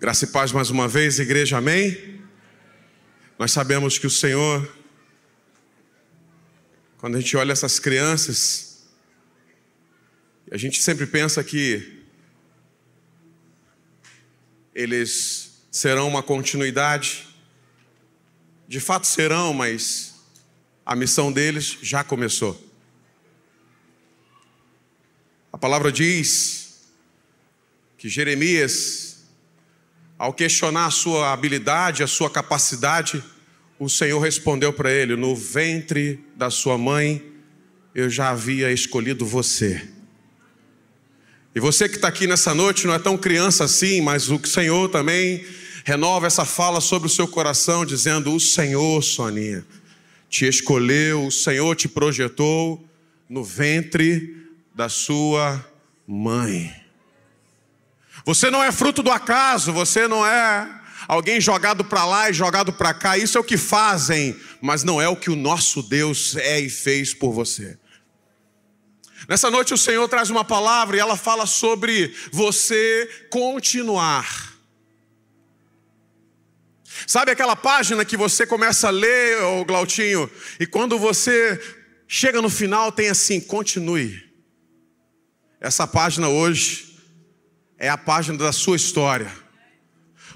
Graça e paz mais uma vez, igreja, amém? Nós sabemos que o Senhor, quando a gente olha essas crianças, a gente sempre pensa que eles serão uma continuidade, de fato serão, mas a missão deles já começou. A palavra diz que Jeremias ao questionar a sua habilidade, a sua capacidade, o Senhor respondeu para ele: No ventre da sua mãe eu já havia escolhido você. E você que está aqui nessa noite não é tão criança assim, mas o Senhor também renova essa fala sobre o seu coração, dizendo: O Senhor, Soninha, te escolheu, o Senhor te projetou no ventre da sua mãe. Você não é fruto do acaso, você não é alguém jogado para lá e jogado para cá. Isso é o que fazem, mas não é o que o nosso Deus é e fez por você. Nessa noite o Senhor traz uma palavra e ela fala sobre você continuar. Sabe aquela página que você começa a ler, ô Glautinho, e quando você chega no final tem assim, continue. Essa página hoje é a página da sua história.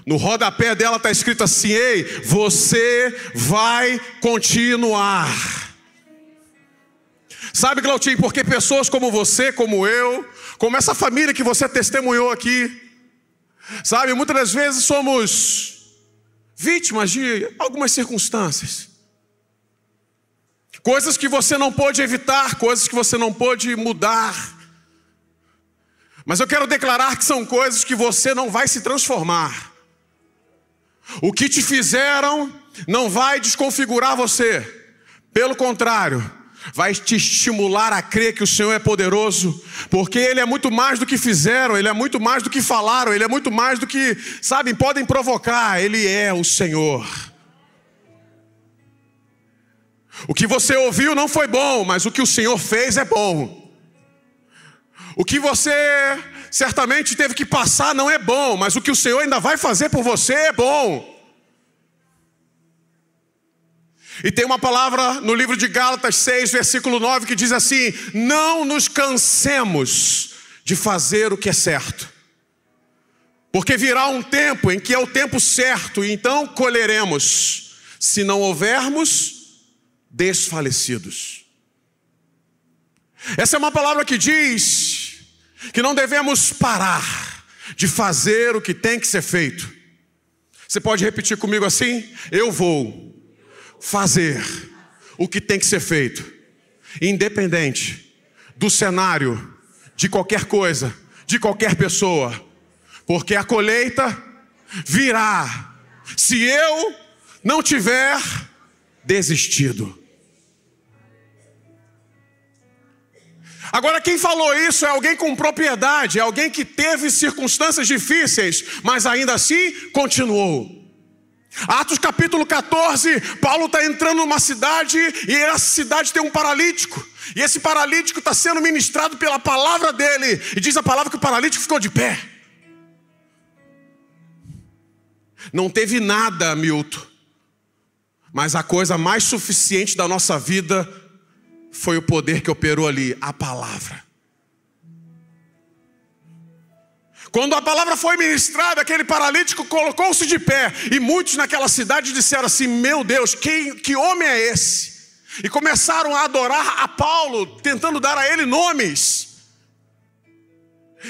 No rodapé dela está escrito assim: Ei, você vai continuar. Sabe, Glautinho, porque pessoas como você, como eu, como essa família que você testemunhou aqui, sabe, muitas das vezes somos vítimas de algumas circunstâncias. Coisas que você não pôde evitar, coisas que você não pôde mudar. Mas eu quero declarar que são coisas que você não vai se transformar. O que te fizeram não vai desconfigurar você. Pelo contrário, vai te estimular a crer que o Senhor é poderoso, porque Ele é muito mais do que fizeram, Ele é muito mais do que falaram, Ele é muito mais do que, sabem, podem provocar, Ele é o Senhor. O que você ouviu não foi bom, mas o que o Senhor fez é bom. O que você certamente teve que passar não é bom, mas o que o Senhor ainda vai fazer por você é bom. E tem uma palavra no livro de Gálatas 6, versículo 9, que diz assim: Não nos cansemos de fazer o que é certo, porque virá um tempo em que é o tempo certo, e então colheremos, se não houvermos desfalecidos. Essa é uma palavra que diz que não devemos parar de fazer o que tem que ser feito. Você pode repetir comigo assim? Eu vou fazer o que tem que ser feito, independente do cenário, de qualquer coisa, de qualquer pessoa, porque a colheita virá se eu não tiver desistido. Agora, quem falou isso é alguém com propriedade, é alguém que teve circunstâncias difíceis, mas ainda assim continuou. Atos capítulo 14, Paulo está entrando numa cidade e essa cidade tem um paralítico. E esse paralítico está sendo ministrado pela palavra dele. E diz a palavra que o paralítico ficou de pé. Não teve nada, Milton. Mas a coisa mais suficiente da nossa vida foi o poder que operou ali, a palavra. Quando a palavra foi ministrada, aquele paralítico colocou-se de pé, e muitos naquela cidade disseram assim: Meu Deus, quem, que homem é esse? E começaram a adorar a Paulo, tentando dar a ele nomes.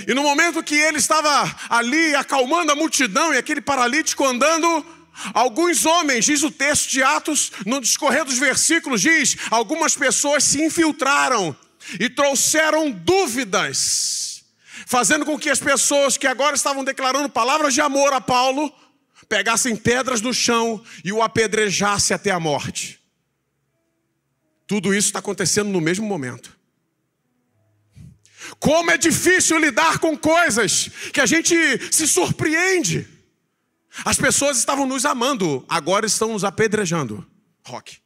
E no momento que ele estava ali acalmando a multidão, e aquele paralítico andando, Alguns homens, diz o texto de Atos, no discorrer dos versículos, diz: algumas pessoas se infiltraram e trouxeram dúvidas, fazendo com que as pessoas que agora estavam declarando palavras de amor a Paulo pegassem pedras no chão e o apedrejassem até a morte. Tudo isso está acontecendo no mesmo momento. Como é difícil lidar com coisas que a gente se surpreende. As pessoas estavam nos amando, agora estão nos apedrejando. Rock.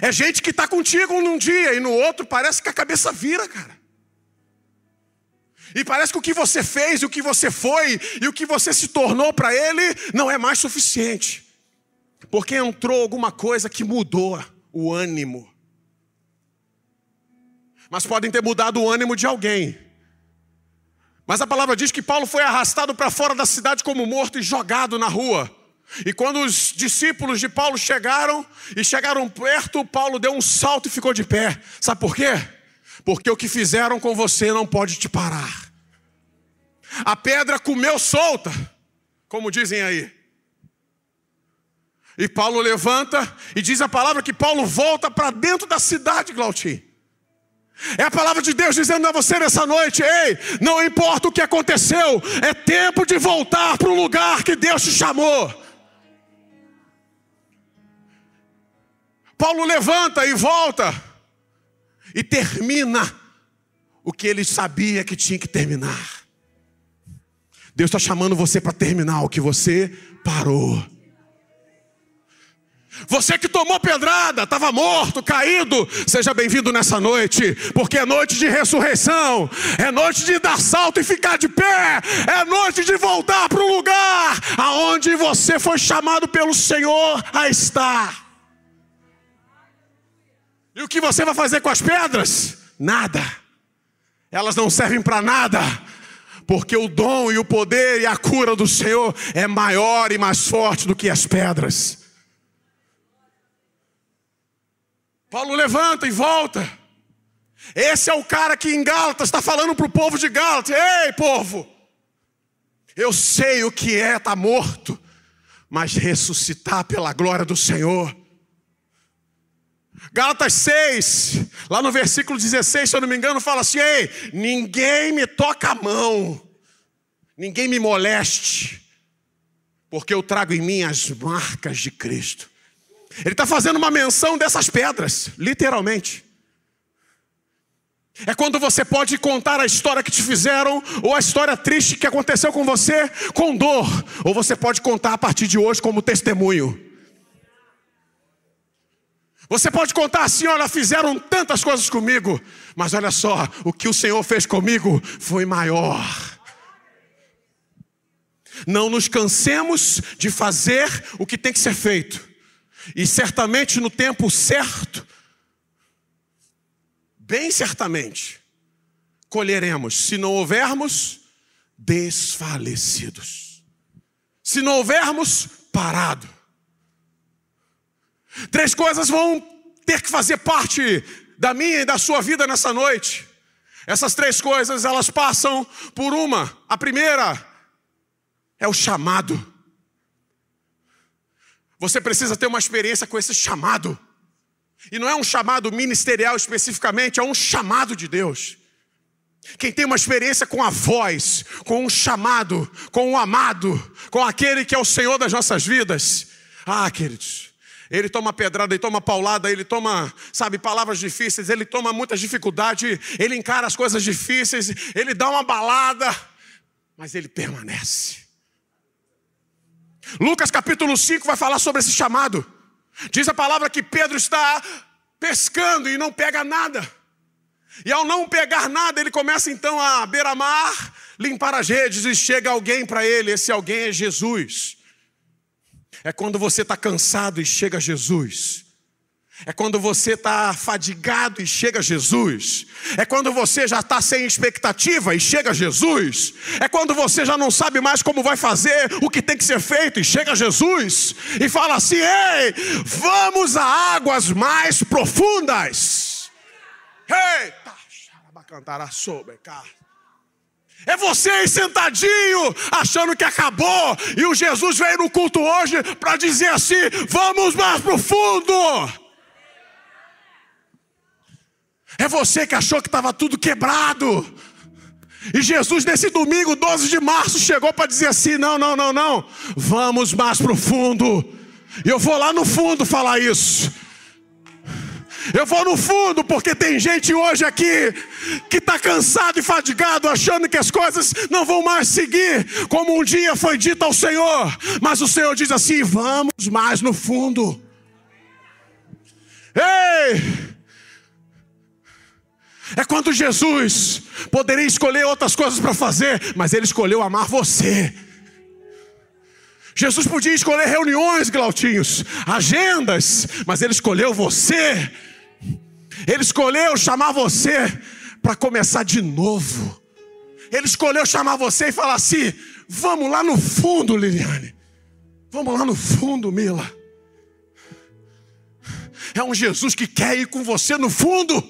É gente que está contigo num dia e no outro parece que a cabeça vira, cara. E parece que o que você fez, o que você foi e o que você se tornou para ele não é mais suficiente. Porque entrou alguma coisa que mudou o ânimo. Mas podem ter mudado o ânimo de alguém. Mas a palavra diz que Paulo foi arrastado para fora da cidade como morto e jogado na rua. E quando os discípulos de Paulo chegaram e chegaram perto, Paulo deu um salto e ficou de pé. Sabe por quê? Porque o que fizeram com você não pode te parar. A pedra comeu solta, como dizem aí. E Paulo levanta e diz a palavra que Paulo volta para dentro da cidade, Glautim. É a palavra de Deus dizendo a você nessa noite: ei, não importa o que aconteceu, é tempo de voltar para o lugar que Deus te chamou. Paulo levanta e volta e termina o que ele sabia que tinha que terminar. Deus está chamando você para terminar o que você parou. Você que tomou pedrada, estava morto, caído, seja bem-vindo nessa noite, porque é noite de ressurreição, é noite de dar salto e ficar de pé, é noite de voltar para o lugar aonde você foi chamado pelo Senhor a estar. E o que você vai fazer com as pedras? Nada. Elas não servem para nada. Porque o dom e o poder e a cura do Senhor é maior e mais forte do que as pedras. Paulo levanta e volta. Esse é o cara que em Gálatas está falando para o povo de Gálatas: Ei, povo, eu sei o que é estar tá morto, mas ressuscitar pela glória do Senhor Gálatas 6, lá no versículo 16, se eu não me engano, fala assim: Ei, ninguém me toca a mão, ninguém me moleste, porque eu trago em mim as marcas de Cristo. Ele está fazendo uma menção dessas pedras, literalmente. É quando você pode contar a história que te fizeram, ou a história triste que aconteceu com você, com dor, ou você pode contar a partir de hoje como testemunho. Você pode contar assim: olha, fizeram tantas coisas comigo, mas olha só, o que o Senhor fez comigo foi maior. Não nos cansemos de fazer o que tem que ser feito, e certamente no tempo certo, bem certamente, colheremos, se não houvermos desfalecidos, se não houvermos parado. Três coisas vão ter que fazer parte da minha e da sua vida nessa noite. Essas três coisas, elas passam por uma. A primeira é o chamado. Você precisa ter uma experiência com esse chamado. E não é um chamado ministerial especificamente, é um chamado de Deus. Quem tem uma experiência com a voz, com um chamado, com o um amado, com aquele que é o Senhor das nossas vidas. Ah, queridos, ele toma pedrada, ele toma paulada, ele toma, sabe, palavras difíceis, ele toma muitas dificuldades, ele encara as coisas difíceis, ele dá uma balada, mas ele permanece. Lucas capítulo 5 vai falar sobre esse chamado. Diz a palavra que Pedro está pescando e não pega nada. E ao não pegar nada, ele começa então a beira-mar, limpar as redes e chega alguém para ele. Esse alguém é Jesus. É quando você está cansado e chega Jesus. É quando você está fadigado e chega Jesus. É quando você já está sem expectativa e chega Jesus. É quando você já não sabe mais como vai fazer o que tem que ser feito e chega Jesus. E fala assim: ei, vamos a águas mais profundas. Eita, sobre, cara. É você aí sentadinho, achando que acabou, e o Jesus veio no culto hoje para dizer assim: vamos mais profundo. É você que achou que estava tudo quebrado. E Jesus, nesse domingo, 12 de março, chegou para dizer assim: não, não, não, não, vamos mais profundo. E eu vou lá no fundo falar isso. Eu vou no fundo, porque tem gente hoje aqui que está cansado e fadigado, achando que as coisas não vão mais seguir como um dia foi dito ao Senhor. Mas o Senhor diz assim: vamos mais no fundo. Ei! É quando Jesus poderia escolher outras coisas para fazer, mas ele escolheu amar você. Jesus podia escolher reuniões, Glautinhos, agendas, mas ele escolheu você. Ele escolheu chamar você para começar de novo. Ele escolheu chamar você e falar assim: vamos lá no fundo, Liliane. Vamos lá no fundo, Mila. É um Jesus que quer ir com você no fundo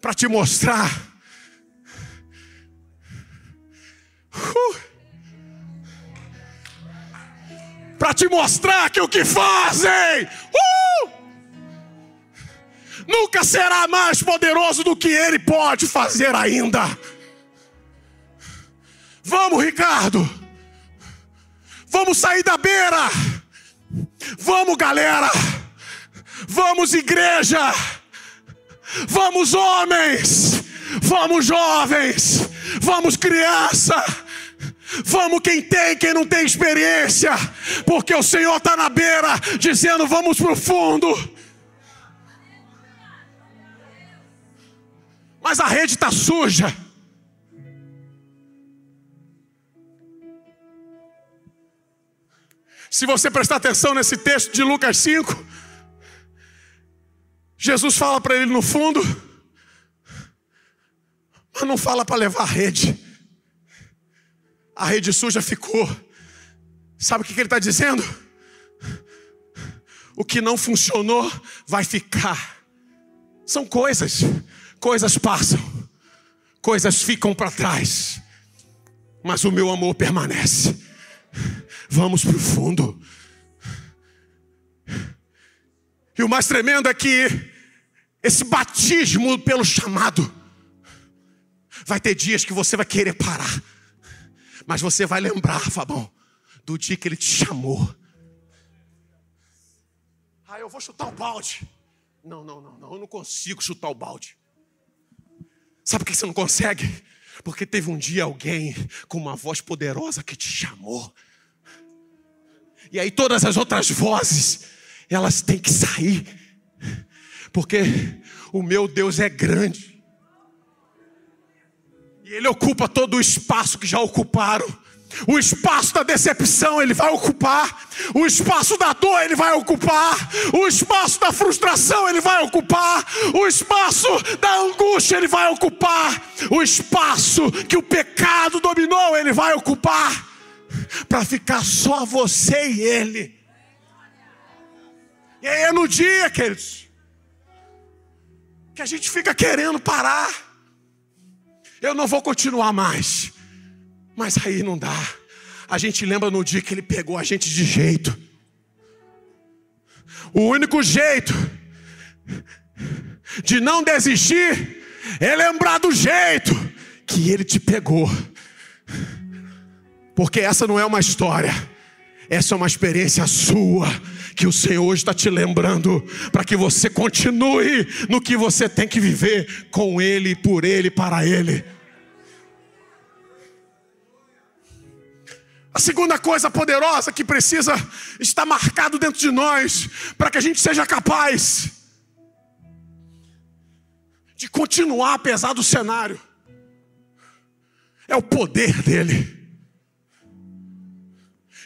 para te mostrar. Uh, para te mostrar que o que fazem uh, nunca será mais poderoso do que Ele pode fazer ainda. Vamos, Ricardo. Vamos sair da beira. Vamos, galera. Vamos, igreja. Vamos, homens. Vamos, jovens. Vamos, criança. Vamos, quem tem, quem não tem experiência. Porque o Senhor está na beira, dizendo: vamos para o fundo. Mas a rede está suja. Se você prestar atenção nesse texto de Lucas 5, Jesus fala para ele no fundo, mas não fala para levar a rede. A rede suja ficou. Sabe o que ele está dizendo? O que não funcionou vai ficar. São coisas, coisas passam, coisas ficam para trás, mas o meu amor permanece. Vamos para o fundo. E o mais tremendo é que esse batismo pelo chamado vai ter dias que você vai querer parar, mas você vai lembrar, Fabão, do dia que ele te chamou. Ah, eu vou chutar o balde. Não, não, não, não, eu não consigo chutar o balde. Sabe por que você não consegue? Porque teve um dia alguém com uma voz poderosa que te chamou. E aí todas as outras vozes, elas têm que sair. Porque o meu Deus é grande. E Ele ocupa todo o espaço que já ocuparam. O espaço da decepção ele vai ocupar, o espaço da dor ele vai ocupar, o espaço da frustração ele vai ocupar, o espaço da angústia ele vai ocupar, o espaço que o pecado dominou ele vai ocupar para ficar só você e ele. E aí é no dia, queridos, que a gente fica querendo parar. Eu não vou continuar mais. Mas aí não dá. A gente lembra no dia que ele pegou a gente de jeito. O único jeito de não desistir é lembrar do jeito que ele te pegou. Porque essa não é uma história, essa é uma experiência sua. Que o Senhor está te lembrando, para que você continue no que você tem que viver com Ele, por Ele, para Ele. A segunda coisa poderosa que precisa estar marcado dentro de nós, para que a gente seja capaz de continuar apesar do cenário, é o poder dEle.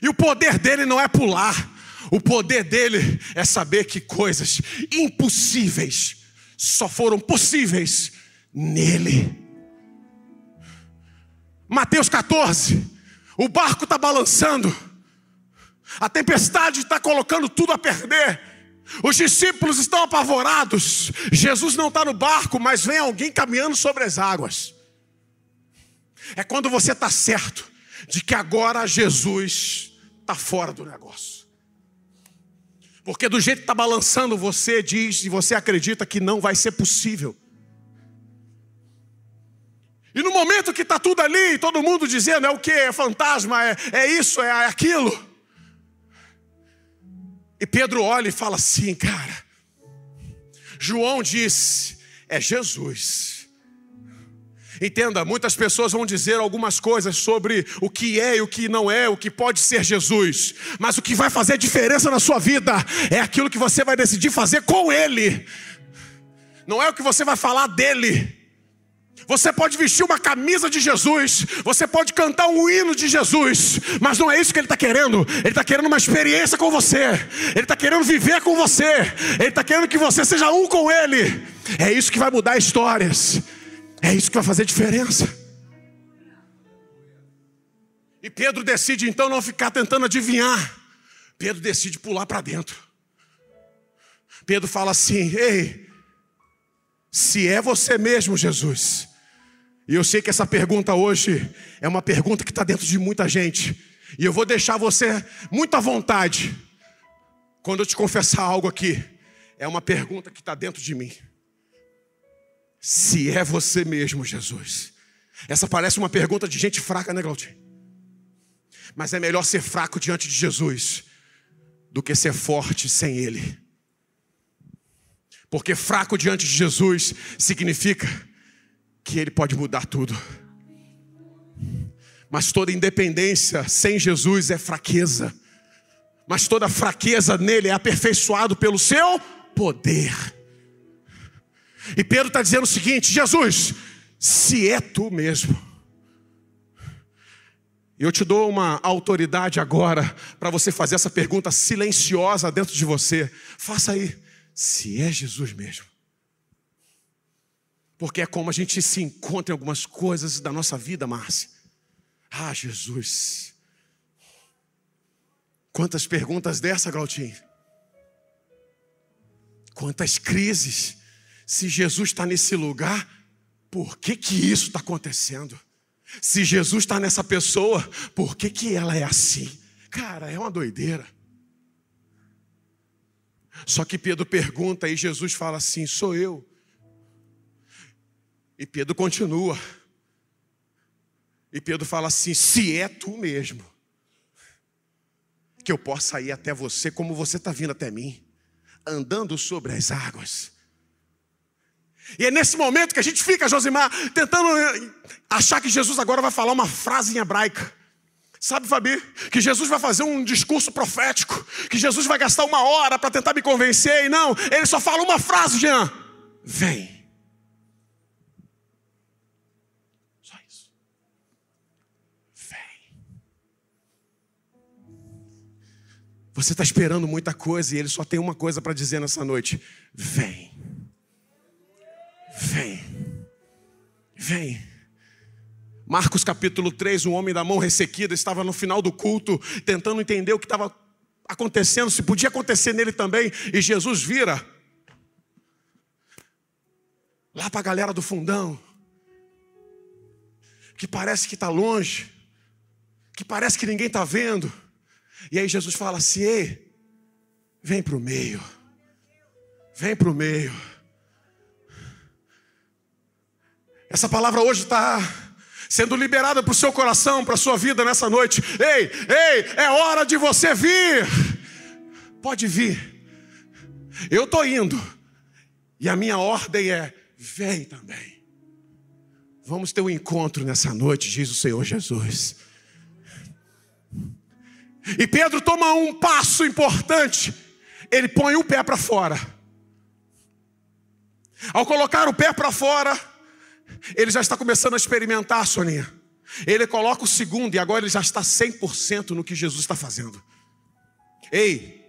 E o poder dele não é pular, o poder dele é saber que coisas impossíveis só foram possíveis nele. Mateus 14, o barco está balançando, a tempestade está colocando tudo a perder. Os discípulos estão apavorados. Jesus não está no barco, mas vem alguém caminhando sobre as águas. É quando você está certo de que agora Jesus está fora do negócio. Porque do jeito que está balançando, você diz e você acredita que não vai ser possível. E no momento que está tudo ali, todo mundo dizendo é o que? É fantasma, é, é isso, é aquilo. E Pedro olha e fala assim, cara. João disse: é Jesus. Entenda, muitas pessoas vão dizer algumas coisas sobre o que é e o que não é, o que pode ser Jesus, mas o que vai fazer diferença na sua vida é aquilo que você vai decidir fazer com Ele. não é o que você vai falar dele. Você pode vestir uma camisa de Jesus, você pode cantar um hino de Jesus, mas não é isso que Ele está querendo. Ele está querendo uma experiência com você, Ele está querendo viver com você, Ele está querendo que você seja um com Ele. É isso que vai mudar histórias, é isso que vai fazer diferença. E Pedro decide então não ficar tentando adivinhar, Pedro decide pular para dentro. Pedro fala assim: Ei, se é você mesmo, Jesus. E eu sei que essa pergunta hoje é uma pergunta que está dentro de muita gente. E eu vou deixar você muito à vontade. Quando eu te confessar algo aqui, é uma pergunta que está dentro de mim. Se é você mesmo, Jesus. Essa parece uma pergunta de gente fraca, né, Claudinho? Mas é melhor ser fraco diante de Jesus do que ser forte sem Ele. Porque fraco diante de Jesus significa que Ele pode mudar tudo. Mas toda independência sem Jesus é fraqueza. Mas toda fraqueza nele é aperfeiçoado pelo seu poder. E Pedro está dizendo o seguinte: Jesus, se é tu mesmo, eu te dou uma autoridade agora para você fazer essa pergunta silenciosa dentro de você. Faça aí se é Jesus mesmo. Porque é como a gente se encontra em algumas coisas da nossa vida, Márcia. Ah, Jesus. Quantas perguntas dessa, Glautinho? Quantas crises. Se Jesus está nesse lugar, por que que isso está acontecendo? Se Jesus está nessa pessoa, por que que ela é assim? Cara, é uma doideira. Só que Pedro pergunta e Jesus fala assim: sou eu. E Pedro continua. E Pedro fala assim: se é tu mesmo, que eu possa ir até você como você está vindo até mim, andando sobre as águas. E é nesse momento que a gente fica, Josimar, tentando achar que Jesus agora vai falar uma frase em hebraica. Sabe, Fabi, que Jesus vai fazer um discurso profético, que Jesus vai gastar uma hora para tentar me convencer, e não, ele só fala uma frase, Jean: vem. Só isso. Vem. Você está esperando muita coisa e ele só tem uma coisa para dizer nessa noite: vem. Vem. Vem. Marcos capítulo 3, um homem da mão ressequida estava no final do culto, tentando entender o que estava acontecendo, se podia acontecer nele também, e Jesus vira lá para a galera do fundão, que parece que está longe, que parece que ninguém está vendo, e aí Jesus fala assim: Ei, vem para o meio, vem para o meio. Essa palavra hoje está sendo liberada para o seu coração, para a sua vida nessa noite. Ei, ei, é hora de você vir. Pode vir. Eu estou indo. E a minha ordem é: vem também. Vamos ter um encontro nessa noite, diz o Senhor Jesus. E Pedro toma um passo importante. Ele põe o pé para fora. Ao colocar o pé para fora, ele já está começando a experimentar, Soninha. Ele coloca o segundo e agora ele já está 100% no que Jesus está fazendo. Ei,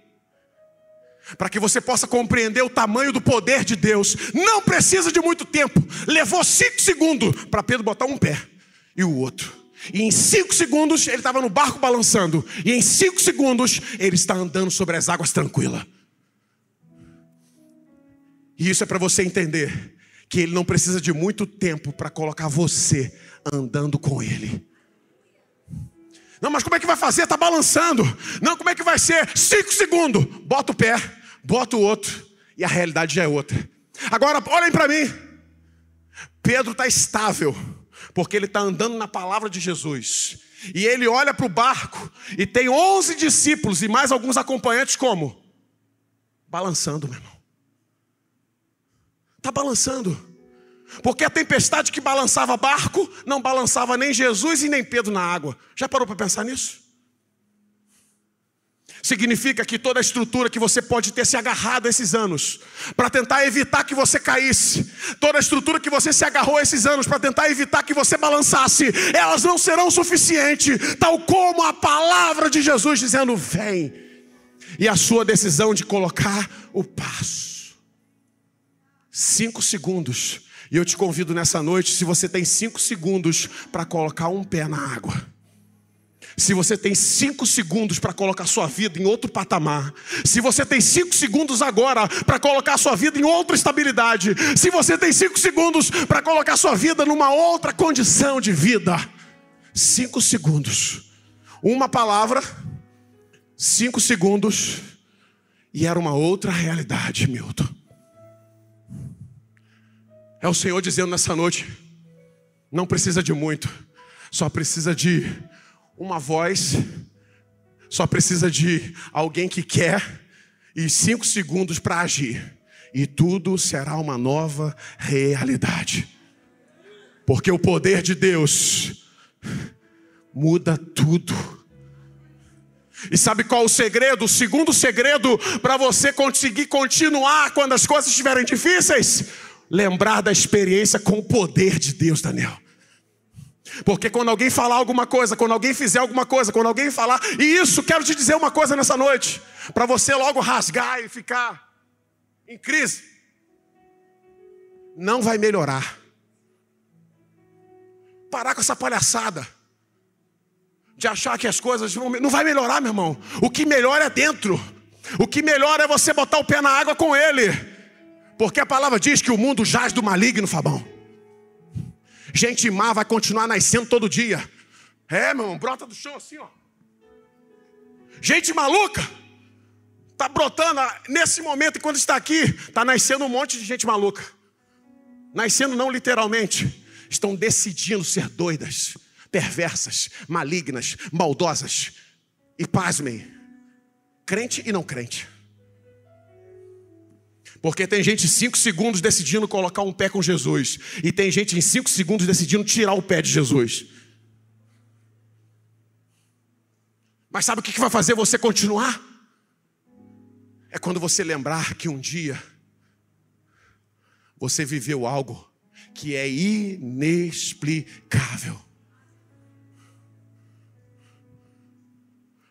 para que você possa compreender o tamanho do poder de Deus, não precisa de muito tempo. Levou cinco segundos para Pedro botar um pé e o outro. E em cinco segundos ele estava no barco balançando. E em cinco segundos ele está andando sobre as águas tranquila. E isso é para você entender que Ele não precisa de muito tempo para colocar você andando com Ele. Não, mas como é que vai fazer? Está balançando. Não, como é que vai ser? Cinco segundos. Bota o pé, bota o outro, e a realidade já é outra. Agora, olhem para mim. Pedro está estável, porque ele está andando na palavra de Jesus. E ele olha para o barco e tem onze discípulos e mais alguns acompanhantes como? Balançando, meu irmão. Está balançando. Porque a tempestade que balançava barco não balançava nem Jesus e nem Pedro na água. Já parou para pensar nisso? significa que toda a estrutura que você pode ter se agarrado esses anos, para tentar evitar que você caísse, toda a estrutura que você se agarrou esses anos para tentar evitar que você balançasse, elas não serão suficientes, tal como a palavra de Jesus dizendo: vem, e a sua decisão de colocar o passo. Cinco segundos, e eu te convido nessa noite, se você tem cinco segundos para colocar um pé na água. Se você tem cinco segundos para colocar sua vida em outro patamar, se você tem cinco segundos agora para colocar sua vida em outra estabilidade, se você tem cinco segundos para colocar sua vida numa outra condição de vida, cinco segundos, uma palavra, cinco segundos, e era uma outra realidade, Milton. É o Senhor dizendo nessa noite: não precisa de muito, só precisa de uma voz só precisa de alguém que quer e cinco segundos para agir, e tudo será uma nova realidade, porque o poder de Deus muda tudo. E sabe qual o segredo? O segundo segredo para você conseguir continuar quando as coisas estiverem difíceis? Lembrar da experiência com o poder de Deus, Daniel. Porque quando alguém falar alguma coisa, quando alguém fizer alguma coisa, quando alguém falar, e isso, quero te dizer uma coisa nessa noite, para você logo rasgar e ficar em crise, não vai melhorar. Parar com essa palhaçada de achar que as coisas vão, não vai melhorar, meu irmão. O que melhora é dentro. O que melhora é você botar o pé na água com ele. Porque a palavra diz que o mundo jaz do maligno, Fabão. Gente má vai continuar nascendo todo dia. É, meu irmão, brota do chão assim, ó. Gente maluca. Está brotando nesse momento, enquanto está aqui, está nascendo um monte de gente maluca. Nascendo não literalmente. Estão decidindo ser doidas, perversas, malignas, maldosas. E pasmem, crente e não crente. Porque tem gente em cinco segundos decidindo colocar um pé com Jesus, e tem gente em cinco segundos decidindo tirar o pé de Jesus. Mas sabe o que vai fazer você continuar? É quando você lembrar que um dia você viveu algo que é inexplicável.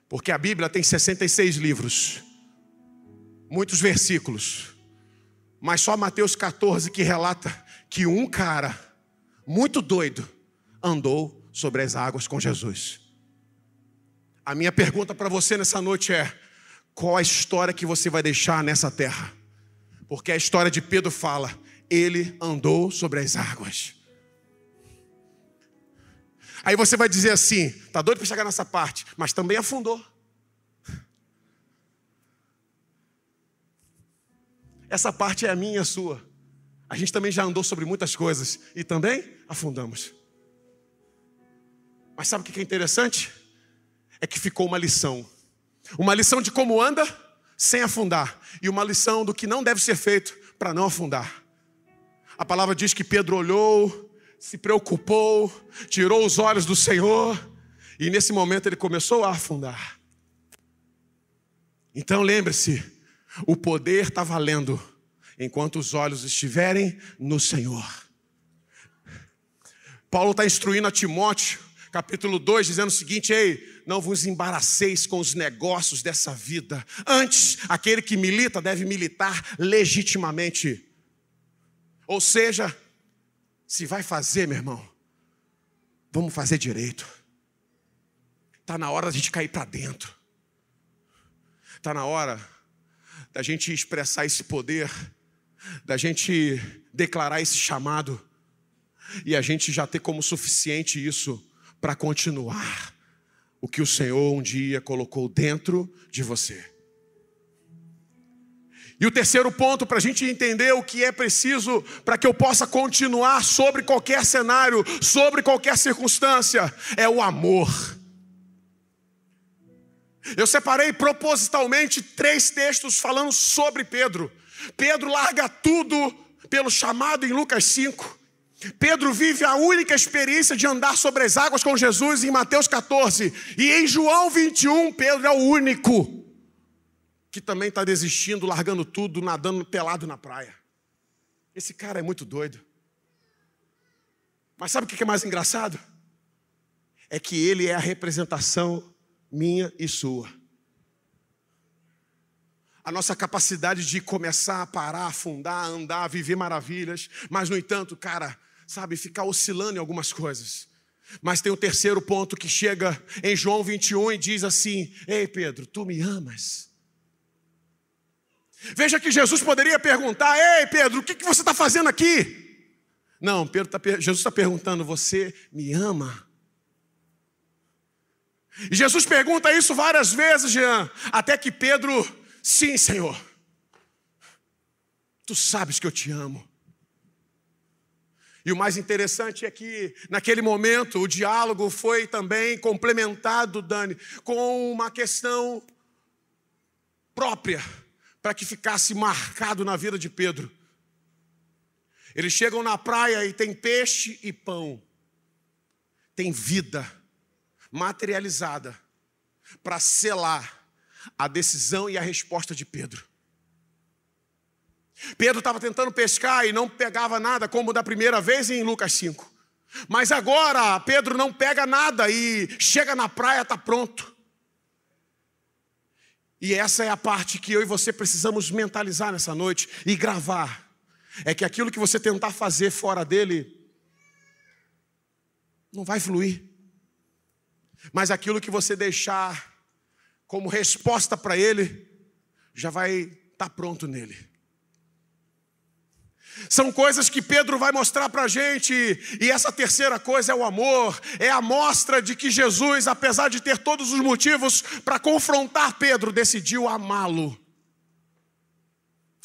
Porque a Bíblia tem 66 livros, muitos versículos. Mas só Mateus 14 que relata que um cara muito doido andou sobre as águas com Jesus. A minha pergunta para você nessa noite é: qual a história que você vai deixar nessa terra? Porque a história de Pedro fala: ele andou sobre as águas. Aí você vai dizer assim: tá doido para chegar nessa parte, mas também afundou. Essa parte é a minha e a sua. A gente também já andou sobre muitas coisas e também afundamos. Mas sabe o que é interessante? É que ficou uma lição. Uma lição de como anda sem afundar. E uma lição do que não deve ser feito para não afundar. A palavra diz que Pedro olhou, se preocupou, tirou os olhos do Senhor. E nesse momento ele começou a afundar. Então lembre-se, o poder está valendo enquanto os olhos estiverem no Senhor. Paulo está instruindo a Timóteo, capítulo 2, dizendo o seguinte: Ei, não vos embaraceis com os negócios dessa vida. Antes, aquele que milita deve militar legitimamente. Ou seja, se vai fazer, meu irmão, vamos fazer direito. Está na hora da gente cair para dentro. Está na hora da gente expressar esse poder, da gente declarar esse chamado, e a gente já ter como suficiente isso para continuar o que o Senhor um dia colocou dentro de você. E o terceiro ponto, para a gente entender o que é preciso para que eu possa continuar sobre qualquer cenário, sobre qualquer circunstância, é o amor. Eu separei propositalmente três textos falando sobre Pedro. Pedro larga tudo pelo chamado em Lucas 5. Pedro vive a única experiência de andar sobre as águas com Jesus em Mateus 14. E em João 21, Pedro é o único que também está desistindo, largando tudo, nadando pelado na praia. Esse cara é muito doido. Mas sabe o que é mais engraçado? É que ele é a representação minha e sua. A nossa capacidade de começar a parar, afundar, andar, viver maravilhas, mas no entanto, cara, sabe, ficar oscilando em algumas coisas. Mas tem o terceiro ponto que chega em João 21 e diz assim: Ei Pedro, tu me amas? Veja que Jesus poderia perguntar: Ei Pedro, o que, que você está fazendo aqui? Não, Pedro tá, Jesus está perguntando: Você me ama? E Jesus pergunta isso várias vezes, Jean, até que Pedro, sim, Senhor, tu sabes que eu te amo. E o mais interessante é que, naquele momento, o diálogo foi também complementado, Dani, com uma questão própria, para que ficasse marcado na vida de Pedro. Eles chegam na praia e tem peixe e pão, tem vida materializada para selar a decisão e a resposta de Pedro. Pedro estava tentando pescar e não pegava nada, como da primeira vez em Lucas 5. Mas agora Pedro não pega nada e chega na praia, está pronto. E essa é a parte que eu e você precisamos mentalizar nessa noite e gravar. É que aquilo que você tentar fazer fora dele não vai fluir. Mas aquilo que você deixar como resposta para ele já vai estar tá pronto nele. São coisas que Pedro vai mostrar para a gente, e essa terceira coisa é o amor, é a mostra de que Jesus, apesar de ter todos os motivos para confrontar Pedro, decidiu amá-lo.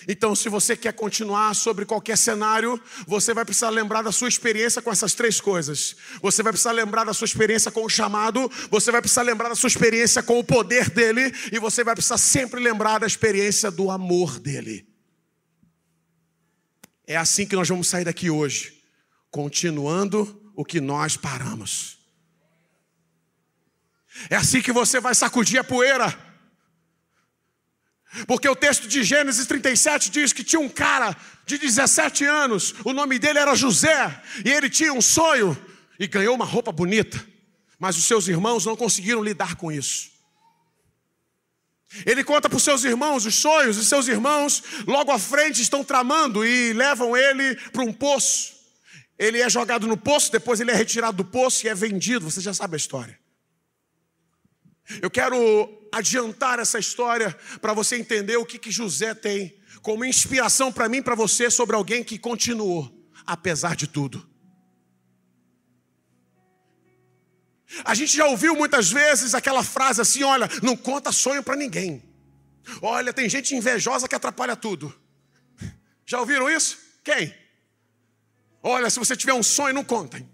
Então, se você quer continuar sobre qualquer cenário, você vai precisar lembrar da sua experiência com essas três coisas. Você vai precisar lembrar da sua experiência com o chamado, você vai precisar lembrar da sua experiência com o poder dele, e você vai precisar sempre lembrar da experiência do amor dele. É assim que nós vamos sair daqui hoje, continuando o que nós paramos. É assim que você vai sacudir a poeira. Porque o texto de Gênesis 37 diz que tinha um cara de 17 anos, o nome dele era José, e ele tinha um sonho e ganhou uma roupa bonita, mas os seus irmãos não conseguiram lidar com isso. Ele conta para os seus irmãos os sonhos, e seus irmãos logo à frente estão tramando e levam ele para um poço. Ele é jogado no poço, depois ele é retirado do poço e é vendido. Você já sabe a história. Eu quero adiantar essa história para você entender o que, que José tem como inspiração para mim e para você sobre alguém que continuou, apesar de tudo. A gente já ouviu muitas vezes aquela frase assim: olha, não conta sonho para ninguém. Olha, tem gente invejosa que atrapalha tudo. Já ouviram isso? Quem? Olha, se você tiver um sonho, não contem.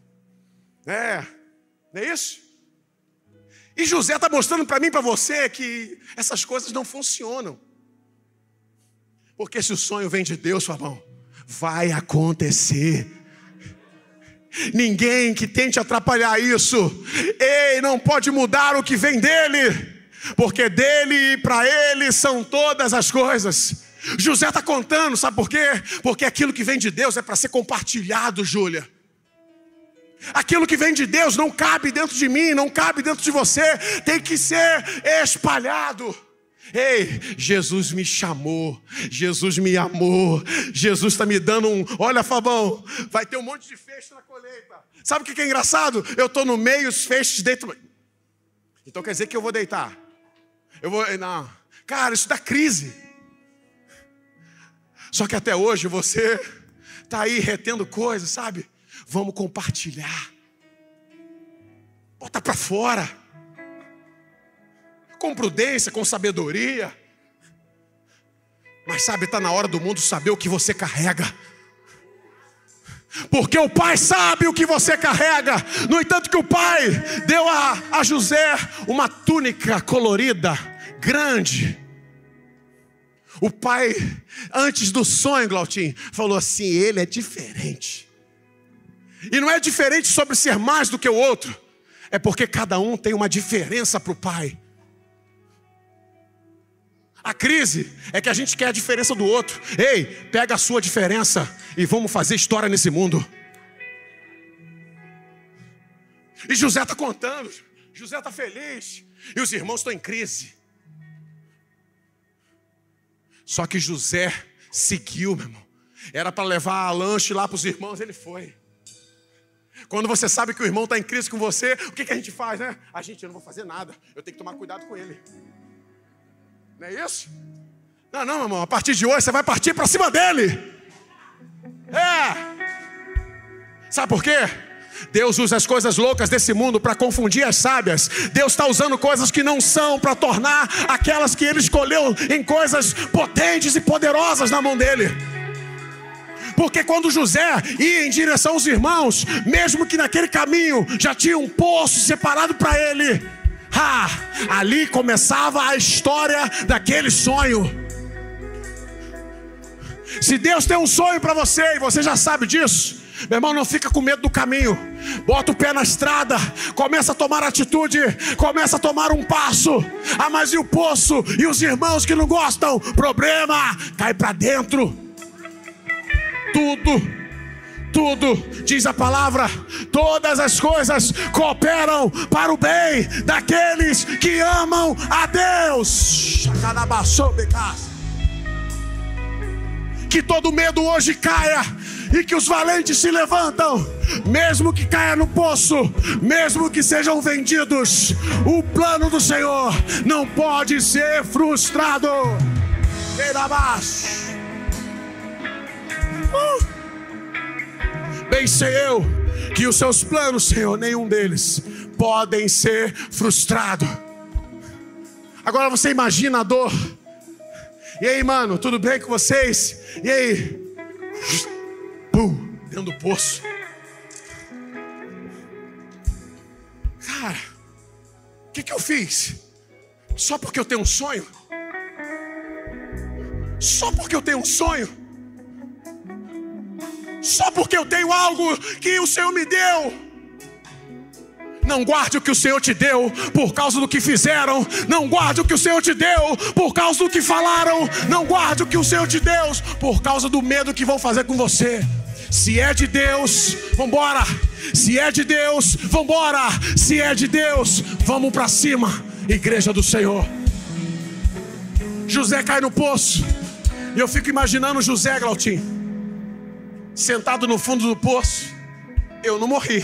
É, não é isso? E José está mostrando para mim para você que essas coisas não funcionam. Porque se o sonho vem de Deus, Fabão, vai acontecer. Ninguém que tente atrapalhar isso, ei, não pode mudar o que vem dele, porque dele e para ele são todas as coisas. José está contando, sabe por quê? Porque aquilo que vem de Deus é para ser compartilhado, Júlia. Aquilo que vem de Deus não cabe dentro de mim, não cabe dentro de você, tem que ser espalhado. Ei, Jesus me chamou, Jesus me amou, Jesus está me dando um. Olha, Fabão, vai ter um monte de feixe na colheita. Sabe o que é engraçado? Eu estou no meio, os feixes dentro. Então quer dizer que eu vou deitar. Eu vou. Não. Cara, isso dá crise. Só que até hoje você está aí retendo coisas, sabe? Vamos compartilhar. Bota para fora com prudência, com sabedoria. Mas sabe, está na hora do mundo saber o que você carrega. Porque o pai sabe o que você carrega. No entanto, que o pai deu a, a José uma túnica colorida, grande. O pai, antes do sonho, Glautim, falou assim: ele é diferente. E não é diferente sobre ser mais do que o outro, é porque cada um tem uma diferença para o pai. A crise é que a gente quer a diferença do outro. Ei, pega a sua diferença e vamos fazer história nesse mundo. E José está contando, José está feliz, e os irmãos estão em crise. Só que José seguiu, meu irmão. Era para levar a lanche lá para os irmãos, ele foi. Quando você sabe que o irmão está em crise com você, o que, que a gente faz, né? A gente, eu não vou fazer nada, eu tenho que tomar cuidado com ele. Não é isso? Não, não, meu irmão, a partir de hoje você vai partir para cima dele. É. Sabe por quê? Deus usa as coisas loucas desse mundo para confundir as sábias. Deus está usando coisas que não são para tornar aquelas que Ele escolheu em coisas potentes e poderosas na mão dele. Porque quando José ia em direção aos irmãos, mesmo que naquele caminho já tinha um poço separado para ele, ah, ali começava a história daquele sonho. Se Deus tem um sonho para você e você já sabe disso, meu irmão, não fica com medo do caminho. Bota o pé na estrada, começa a tomar atitude, começa a tomar um passo. Ah, mas e o poço? E os irmãos que não gostam? Problema, cai para dentro. Tudo, tudo, diz a palavra, todas as coisas cooperam para o bem daqueles que amam a Deus. Que todo medo hoje caia e que os valentes se levantam, mesmo que caia no poço, mesmo que sejam vendidos, o plano do Senhor não pode ser frustrado. Uh! Bem sei eu que os seus planos, Senhor, nenhum deles podem ser frustrados. Agora você imagina a dor. E aí, mano, tudo bem com vocês? E aí? pum, dentro do poço. Cara, o que, que eu fiz? Só porque eu tenho um sonho? Só porque eu tenho um sonho? Só porque eu tenho algo que o Senhor me deu? Não guarde o que o Senhor te deu por causa do que fizeram. Não guarde o que o Senhor te deu por causa do que falaram. Não guarde o que o Senhor te deu por causa do medo que vão fazer com você. Se é de Deus, vambora. Se é de Deus, vambora. Se é de Deus, vamos para cima, igreja do Senhor. José cai no poço. E eu fico imaginando José Glautim, sentado no fundo do poço. Eu não morri.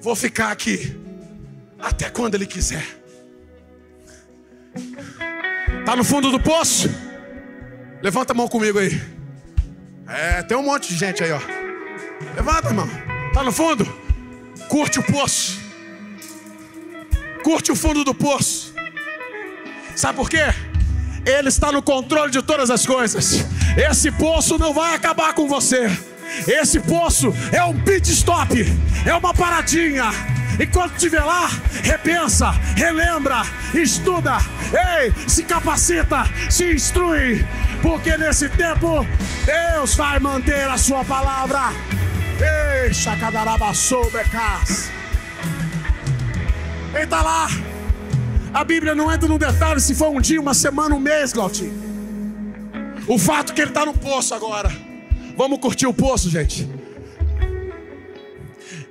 Vou ficar aqui até quando ele quiser. Tá no fundo do poço? Levanta a mão comigo aí. É, tem um monte de gente aí, ó. Levanta, irmão. Tá no fundo? Curte o poço. Curte o fundo do poço. Sabe por quê? Ele está no controle de todas as coisas. Esse poço não vai acabar com você. Esse poço é um pit stop, é uma paradinha Enquanto estiver lá, repensa, relembra, estuda, ei, se capacita, se instrui, porque nesse tempo Deus vai manter a sua palavra. Ei, chacadarabassou, becas. Ele está lá. A Bíblia não entra no detalhe se foi um dia, uma semana, um mês, Glautinho. O fato que ele está no poço agora. Vamos curtir o poço, gente.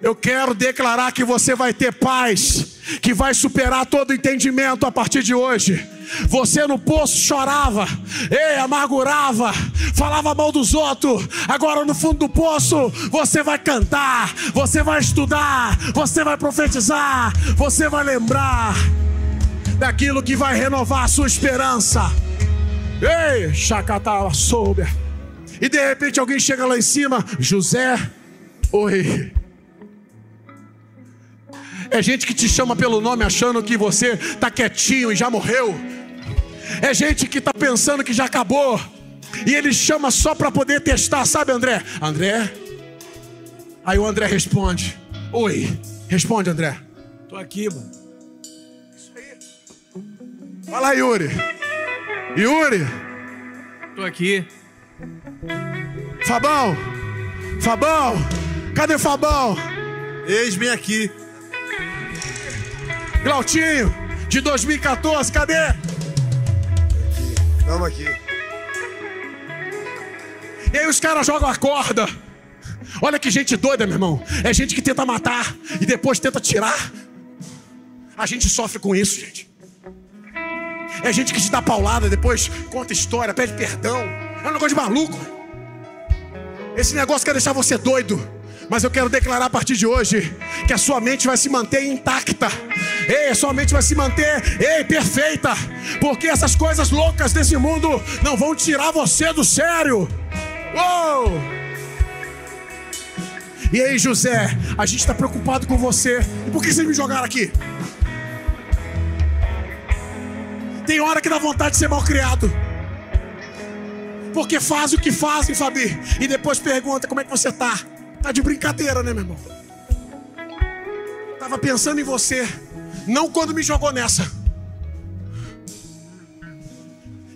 Eu quero declarar que você vai ter paz, que vai superar todo entendimento a partir de hoje. Você no poço chorava, ei, amargurava, falava mal dos outros. Agora no fundo do poço, você vai cantar, você vai estudar, você vai profetizar, você vai lembrar daquilo que vai renovar a sua esperança. Ei, chacatala soube. E de repente alguém chega lá em cima, José, oi. É gente que te chama pelo nome achando que você está quietinho e já morreu. É gente que está pensando que já acabou. E ele chama só para poder testar, sabe, André? André? Aí o André responde: Oi. Responde, André. Tô aqui, mano. Fala, Yuri. Yuri. Tô aqui. Fabão. Fabão. Cadê Fabão? Eis-me aqui. Glautinho, de 2014, cadê? Vamos aqui. E aí os caras jogam a corda. Olha que gente doida, meu irmão. É gente que tenta matar e depois tenta tirar. A gente sofre com isso, gente. É gente que te dá paulada, depois conta história, pede perdão. É um negócio de maluco. Esse negócio quer deixar você doido. Mas eu quero declarar a partir de hoje que a sua mente vai se manter intacta. Ei, a sua mente vai se manter, ei, perfeita. Porque essas coisas loucas desse mundo não vão tirar você do sério. Uou! E aí, José, a gente está preocupado com você. E por que vocês me jogaram aqui? Tem hora que dá vontade de ser mal criado. Porque faz o que fazem, Fabi. E depois pergunta como é que você tá. Tá de brincadeira, né, meu irmão? Tava pensando em você. Não quando me jogou nessa.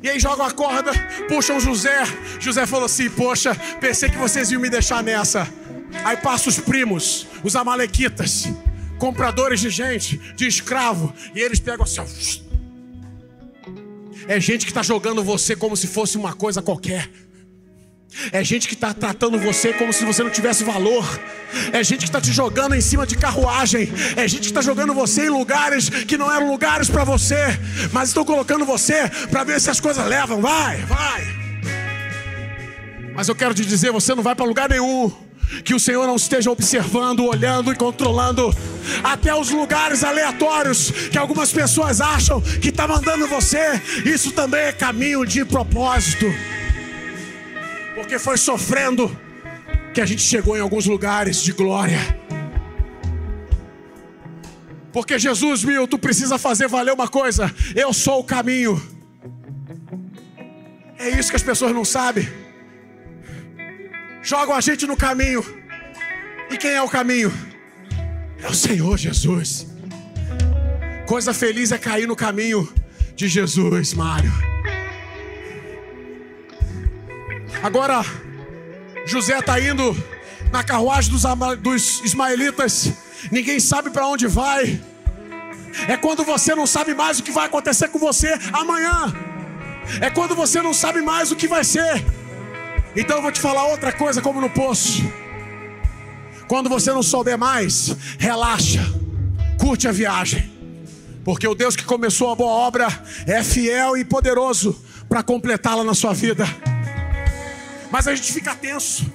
E aí jogam a corda, puxam José. José falou assim: Poxa, pensei que vocês iam me deixar nessa. Aí passa os primos, os amalequitas, compradores de gente, de escravo. E eles pegam assim: É gente que está jogando você como se fosse uma coisa qualquer. É gente que está tratando você como se você não tivesse valor. É gente que está te jogando em cima de carruagem. É gente que está jogando você em lugares que não eram lugares para você. Mas estão colocando você para ver se as coisas levam. Vai, vai. Mas eu quero te dizer: você não vai para lugar nenhum. Que o Senhor não esteja observando, olhando e controlando até os lugares aleatórios que algumas pessoas acham que está mandando você. Isso também é caminho de propósito. Porque foi sofrendo que a gente chegou em alguns lugares de glória. Porque Jesus, meu, tu precisa fazer valer uma coisa. Eu sou o caminho. É isso que as pessoas não sabem. Jogam a gente no caminho. E quem é o caminho? É o Senhor Jesus. Coisa feliz é cair no caminho de Jesus, Mário. Agora, José está indo na carruagem dos, dos ismaelitas, ninguém sabe para onde vai. É quando você não sabe mais o que vai acontecer com você amanhã. É quando você não sabe mais o que vai ser. Então eu vou te falar outra coisa, como no poço. Quando você não souber mais, relaxa, curte a viagem, porque o Deus que começou a boa obra é fiel e poderoso para completá-la na sua vida. Mas a gente fica tenso.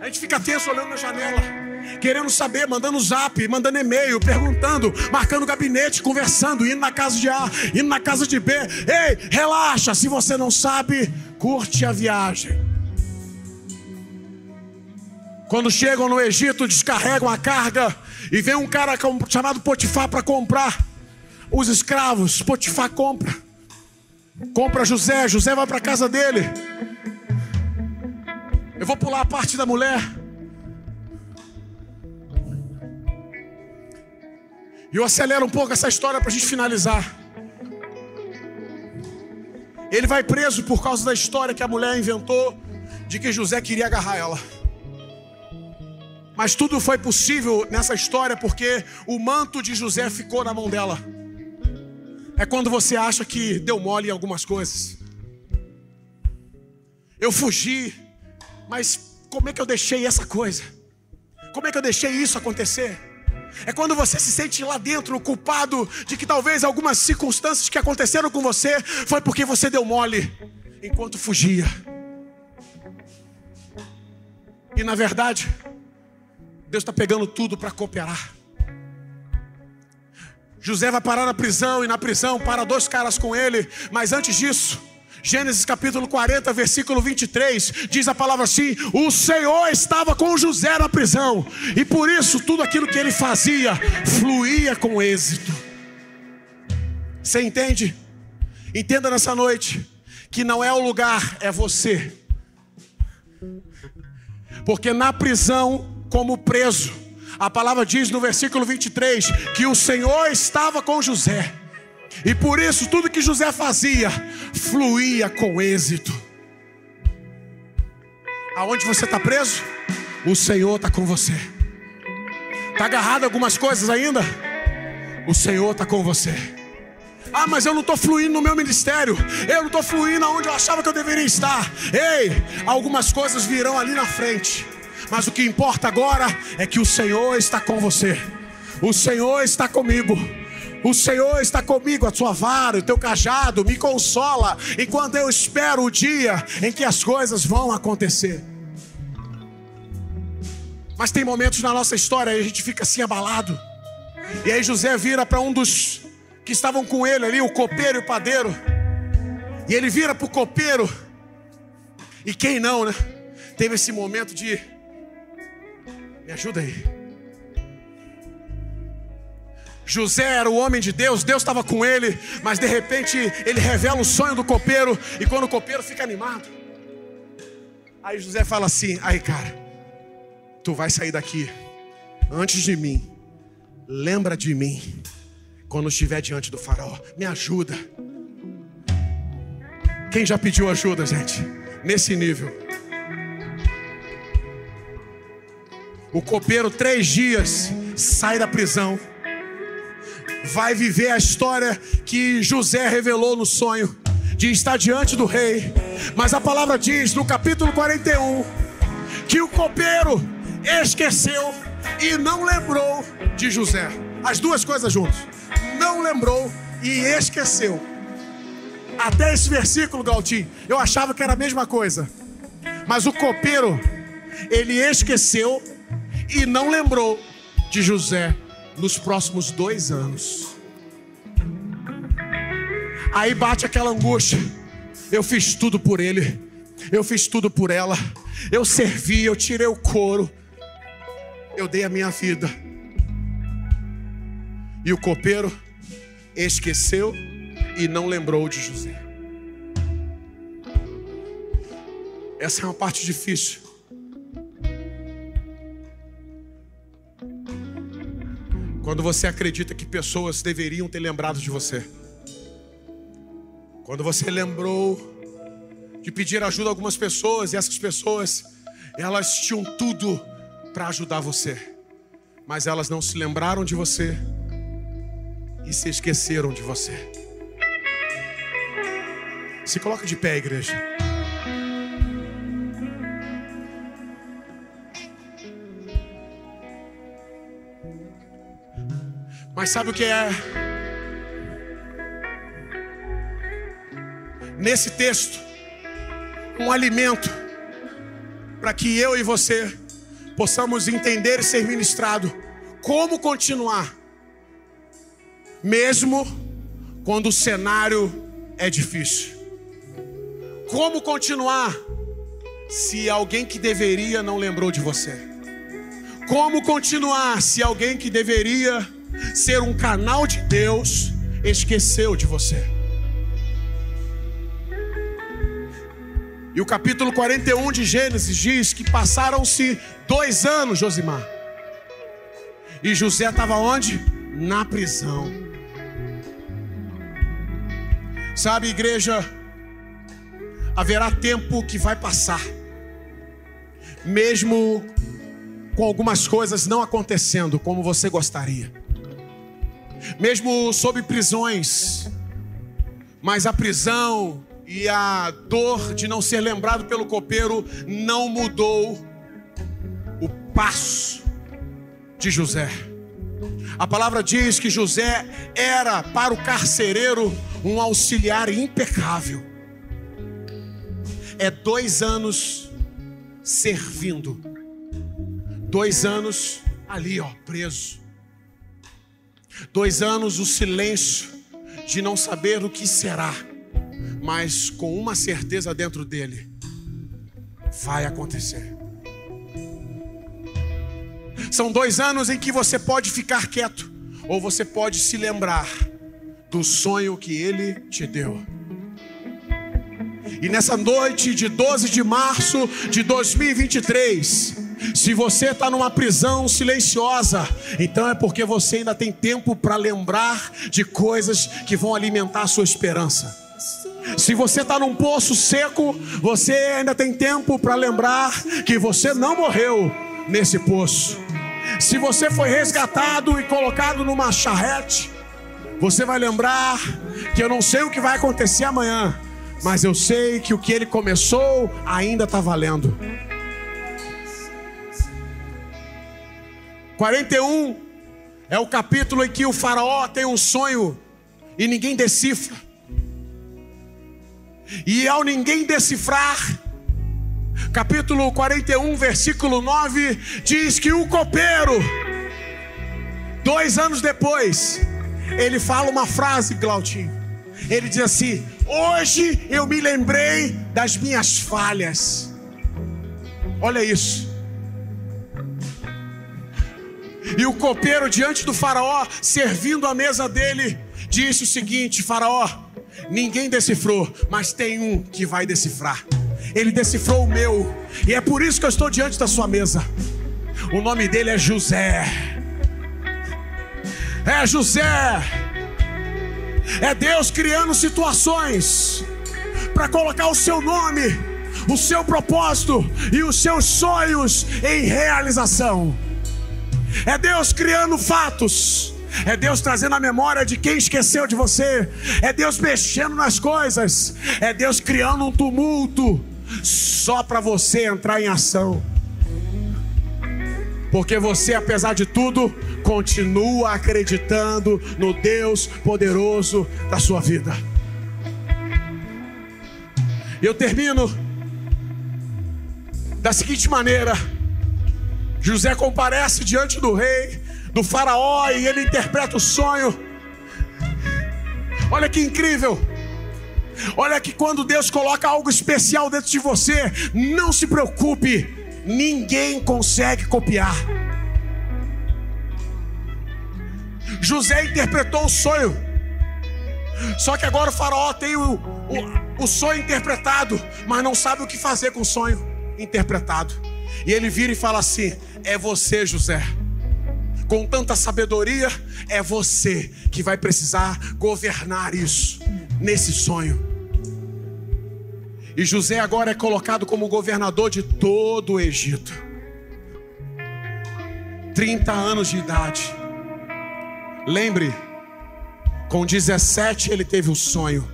A gente fica tenso olhando na janela, querendo saber, mandando zap, mandando e-mail, perguntando, marcando gabinete, conversando, indo na casa de A, indo na casa de B. Ei, relaxa, se você não sabe, curte a viagem. Quando chegam no Egito, descarregam a carga e vem um cara chamado Potifar para comprar os escravos. Potifar compra. Compra José, José vai para casa dele. Eu vou pular a parte da mulher. E eu acelero um pouco essa história para a gente finalizar. Ele vai preso por causa da história que a mulher inventou de que José queria agarrar ela. Mas tudo foi possível nessa história porque o manto de José ficou na mão dela. É quando você acha que deu mole em algumas coisas. Eu fugi, mas como é que eu deixei essa coisa? Como é que eu deixei isso acontecer? É quando você se sente lá dentro culpado de que talvez algumas circunstâncias que aconteceram com você foi porque você deu mole enquanto fugia. E na verdade, Deus está pegando tudo para cooperar. José vai parar na prisão e na prisão para dois caras com ele, mas antes disso, Gênesis capítulo 40, versículo 23, diz a palavra assim: O Senhor estava com José na prisão, e por isso tudo aquilo que ele fazia fluía com êxito. Você entende? Entenda nessa noite que não é o lugar, é você. Porque na prisão, como preso, a palavra diz no versículo 23 que o Senhor estava com José. E por isso tudo que José fazia fluía com êxito. Aonde você está preso? O Senhor está com você. Está agarrado algumas coisas ainda? O Senhor está com você. Ah, mas eu não estou fluindo no meu ministério. Eu não estou fluindo aonde eu achava que eu deveria estar. Ei, algumas coisas virão ali na frente. Mas o que importa agora é que o Senhor está com você. O Senhor está comigo. O Senhor está comigo, a tua vara, o teu cajado me consola enquanto eu espero o dia em que as coisas vão acontecer. Mas tem momentos na nossa história e a gente fica assim abalado. E aí José vira para um dos que estavam com ele ali, o copeiro e o padeiro. E ele vira para o copeiro. E quem não, né? Teve esse momento de. Me ajuda aí. José era o homem de Deus, Deus estava com ele, mas de repente ele revela o sonho do copeiro, e quando o copeiro fica animado, aí José fala assim: aí cara, tu vai sair daqui antes de mim, lembra de mim, quando estiver diante do faraó, me ajuda. Quem já pediu ajuda, gente? Nesse nível. O copeiro, três dias, sai da prisão vai viver a história que José revelou no sonho, de estar diante do rei. Mas a palavra diz no capítulo 41 que o copeiro esqueceu e não lembrou de José. As duas coisas juntas. Não lembrou e esqueceu. Até esse versículo, Galtim, eu achava que era a mesma coisa. Mas o copeiro, ele esqueceu e não lembrou de José nos próximos dois anos. Aí bate aquela angústia. Eu fiz tudo por ele, eu fiz tudo por ela, eu servi, eu tirei o couro, eu dei a minha vida. E o copeiro esqueceu e não lembrou de José. Essa é uma parte difícil. Quando você acredita que pessoas deveriam ter lembrado de você. Quando você lembrou de pedir ajuda a algumas pessoas e essas pessoas, elas tinham tudo para ajudar você, mas elas não se lembraram de você e se esqueceram de você. Se coloca de pé, igreja. Mas sabe o que é? Nesse texto, um alimento para que eu e você possamos entender e ser ministrado como continuar, mesmo quando o cenário é difícil. Como continuar se alguém que deveria não lembrou de você? Como continuar se alguém que deveria ser um canal de Deus, esqueceu de você. E o capítulo 41 de Gênesis diz que passaram-se dois anos, Josimar. E José estava onde? Na prisão. Sabe, igreja, haverá tempo que vai passar, mesmo com algumas coisas não acontecendo como você gostaria mesmo sob prisões, mas a prisão e a dor de não ser lembrado pelo copeiro não mudou o passo de José. A palavra diz que José era para o carcereiro um auxiliar impecável. É dois anos servindo, dois anos ali, ó, preso. Dois anos o silêncio de não saber o que será, mas com uma certeza dentro dele: vai acontecer. São dois anos em que você pode ficar quieto, ou você pode se lembrar do sonho que ele te deu. E nessa noite de 12 de março de 2023, se você está numa prisão silenciosa, então é porque você ainda tem tempo para lembrar de coisas que vão alimentar a sua esperança. Se você está num poço seco, você ainda tem tempo para lembrar que você não morreu nesse poço. Se você foi resgatado e colocado numa charrete, Você vai lembrar que eu não sei o que vai acontecer amanhã, mas eu sei que o que ele começou ainda está valendo. 41 é o capítulo em que o Faraó tem um sonho e ninguém decifra. E ao ninguém decifrar, capítulo 41, versículo 9, diz que o copeiro, dois anos depois, ele fala uma frase, Glautinho. Ele diz assim: Hoje eu me lembrei das minhas falhas. Olha isso. E o copeiro, diante do Faraó, servindo a mesa dele, disse o seguinte: Faraó, ninguém decifrou, mas tem um que vai decifrar. Ele decifrou o meu, e é por isso que eu estou diante da sua mesa. O nome dele é José. É José. É Deus criando situações para colocar o seu nome, o seu propósito e os seus sonhos em realização. É Deus criando fatos. É Deus trazendo a memória de quem esqueceu de você. É Deus mexendo nas coisas. É Deus criando um tumulto só para você entrar em ação. Porque você, apesar de tudo, continua acreditando no Deus poderoso da sua vida. Eu termino da seguinte maneira: José comparece diante do rei, do faraó, e ele interpreta o sonho. Olha que incrível. Olha que quando Deus coloca algo especial dentro de você, não se preocupe, ninguém consegue copiar. José interpretou o sonho, só que agora o faraó tem o, o, o sonho interpretado, mas não sabe o que fazer com o sonho interpretado. E ele vira e fala assim: É você, José. Com tanta sabedoria, é você que vai precisar governar isso, nesse sonho. E José agora é colocado como governador de todo o Egito. 30 anos de idade. Lembre, com 17 ele teve o sonho.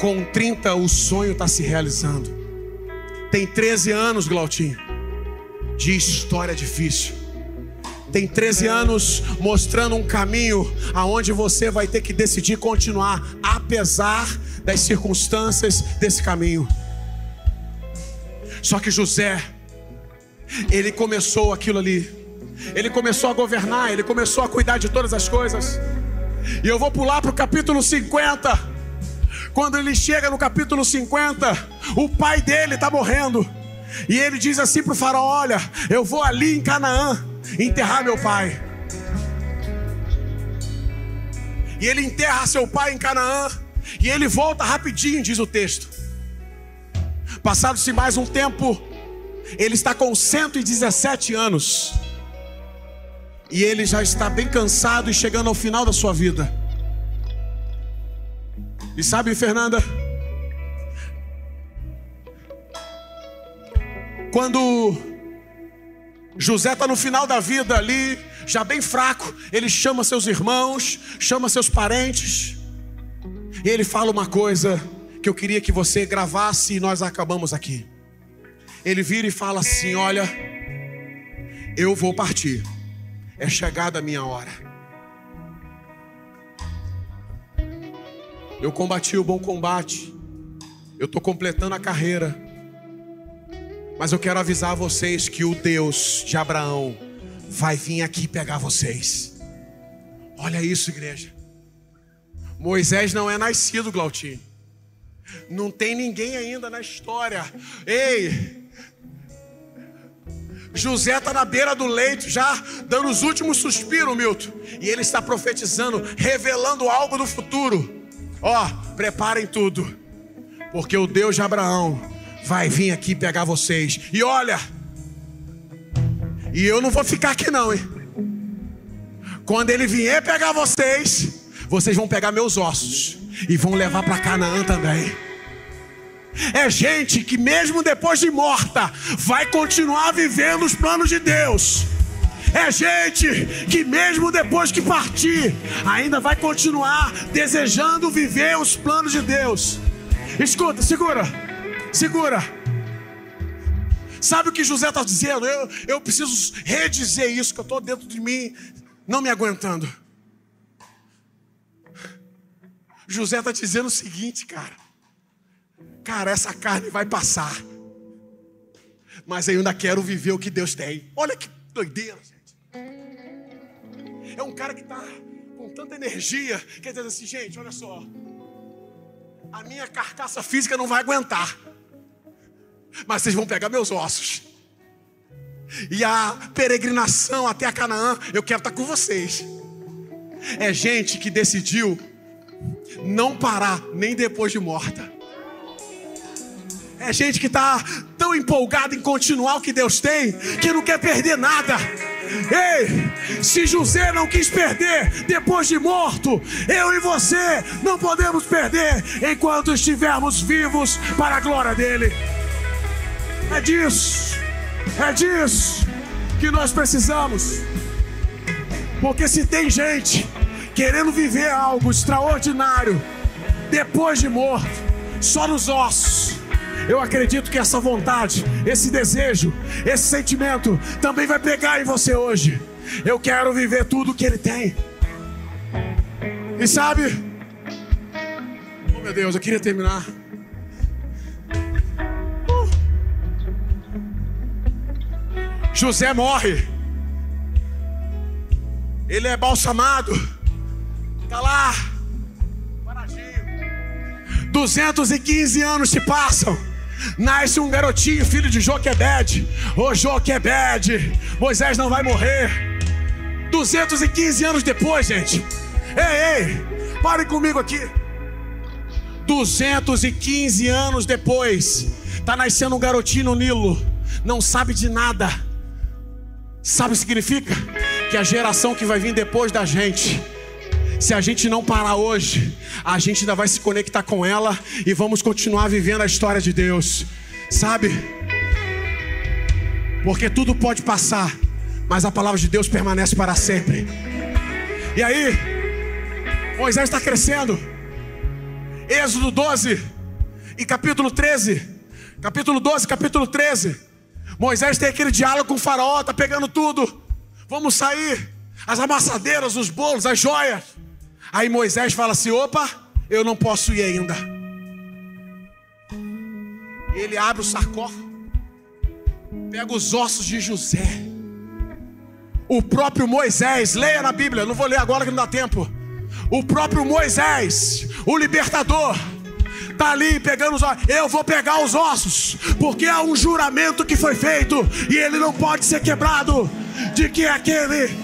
Com 30 o sonho está se realizando. Tem 13 anos, Glautinho de história difícil. Tem 13 anos mostrando um caminho aonde você vai ter que decidir continuar, apesar das circunstâncias desse caminho. Só que José, ele começou aquilo ali, ele começou a governar, ele começou a cuidar de todas as coisas. E eu vou pular para o capítulo 50. Quando ele chega no capítulo 50, o pai dele está morrendo. E ele diz assim para o faraó: Olha, eu vou ali em Canaã enterrar meu pai. E ele enterra seu pai em Canaã. E ele volta rapidinho, diz o texto. Passado-se mais um tempo, ele está com 117 anos. E ele já está bem cansado e chegando ao final da sua vida. E sabe, Fernanda? Quando José está no final da vida ali, já bem fraco, ele chama seus irmãos, chama seus parentes, e ele fala uma coisa que eu queria que você gravasse e nós acabamos aqui. Ele vira e fala assim: Olha, eu vou partir, é chegada a minha hora. Eu combati o bom combate, eu estou completando a carreira. Mas eu quero avisar vocês que o Deus de Abraão vai vir aqui pegar vocês. Olha isso, igreja. Moisés não é nascido, Glautinho. Não tem ninguém ainda na história. Ei! José está na beira do leito, já dando os últimos suspiros, Milton. E ele está profetizando, revelando algo do futuro. Ó, preparem tudo, porque o Deus de Abraão vai vir aqui pegar vocês. E olha, e eu não vou ficar aqui não, hein? Quando ele vier pegar vocês, vocês vão pegar meus ossos e vão levar para Canaã também. É gente que mesmo depois de morta vai continuar vivendo os planos de Deus. É gente que, mesmo depois que partir, ainda vai continuar desejando viver os planos de Deus. Escuta, segura, segura. Sabe o que José está dizendo? Eu, eu preciso redizer isso, que eu estou dentro de mim, não me aguentando. José está dizendo o seguinte, cara. Cara, essa carne vai passar. Mas eu ainda quero viver o que Deus tem. Olha que doideira, gente. É um cara que está com tanta energia. Quer dizer assim, gente, olha só. A minha carcaça física não vai aguentar. Mas vocês vão pegar meus ossos. E a peregrinação até a Canaã, eu quero estar com vocês. É gente que decidiu não parar nem depois de morta. É gente que está tão empolgada em continuar o que Deus tem, que não quer perder nada. Ei, se José não quis perder depois de morto, eu e você não podemos perder enquanto estivermos vivos para a glória dele. É disso, é disso que nós precisamos. Porque se tem gente querendo viver algo extraordinário depois de morto, só nos ossos. Eu acredito que essa vontade, esse desejo, esse sentimento também vai pegar em você hoje. Eu quero viver tudo que Ele tem. E sabe, oh meu Deus, eu queria terminar. José morre, ele é balsamado. Está lá, paradinho. 215 anos se passam. Nasce um garotinho, filho de Joquebed. Ô Joquebed, Moisés não vai morrer. 215 anos depois, gente. Ei, ei, parem comigo aqui. 215 anos depois, tá nascendo um garotinho no Nilo, não sabe de nada. Sabe o que significa? Que a geração que vai vir depois da gente se a gente não parar hoje, a gente ainda vai se conectar com ela e vamos continuar vivendo a história de Deus, sabe? Porque tudo pode passar, mas a palavra de Deus permanece para sempre. E aí, Moisés está crescendo. Êxodo 12 e capítulo 13. Capítulo 12, capítulo 13. Moisés tem aquele diálogo com o faraó, tá pegando tudo. Vamos sair. As amassadeiras, os bolos, as joias. Aí Moisés fala assim: opa, eu não posso ir ainda. Ele abre o sarcófago, pega os ossos de José. O próprio Moisés, leia na Bíblia, não vou ler agora que não dá tempo. O próprio Moisés, o libertador, está ali pegando os ossos. Eu vou pegar os ossos, porque há um juramento que foi feito e ele não pode ser quebrado. De que aquele